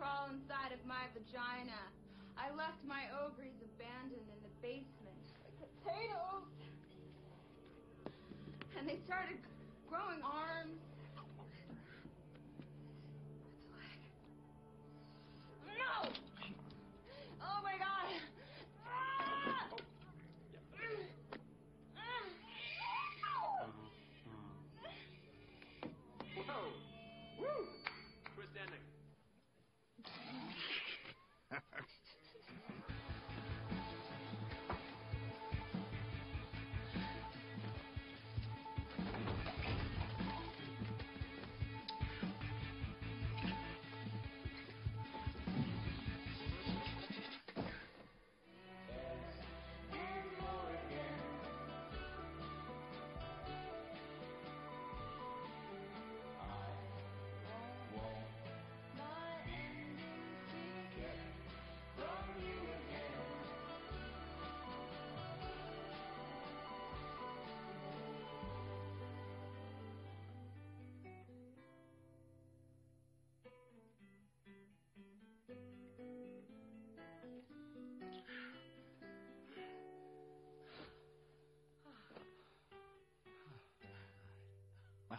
crawl inside of my vagina. I left my ovaries abandoned in the basement like potatoes. And they started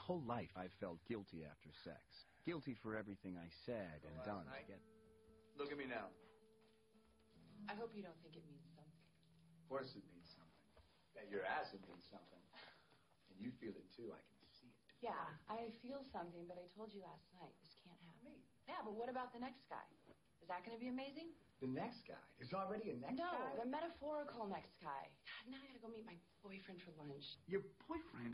whole life I've felt guilty after sex. Guilty for everything I said and done to night? get. Look at me now. I hope you don't think it means something. Of course it means something. That your ass it means something. And you feel it too. I can see it. Yeah, I feel something, but I told you last night this can't happen. Me. Yeah, but what about the next guy? Is that going to be amazing? The next guy. There's already a next no, guy? No, the metaphorical next guy. God, now I got to go meet my boyfriend for lunch. Your boyfriend?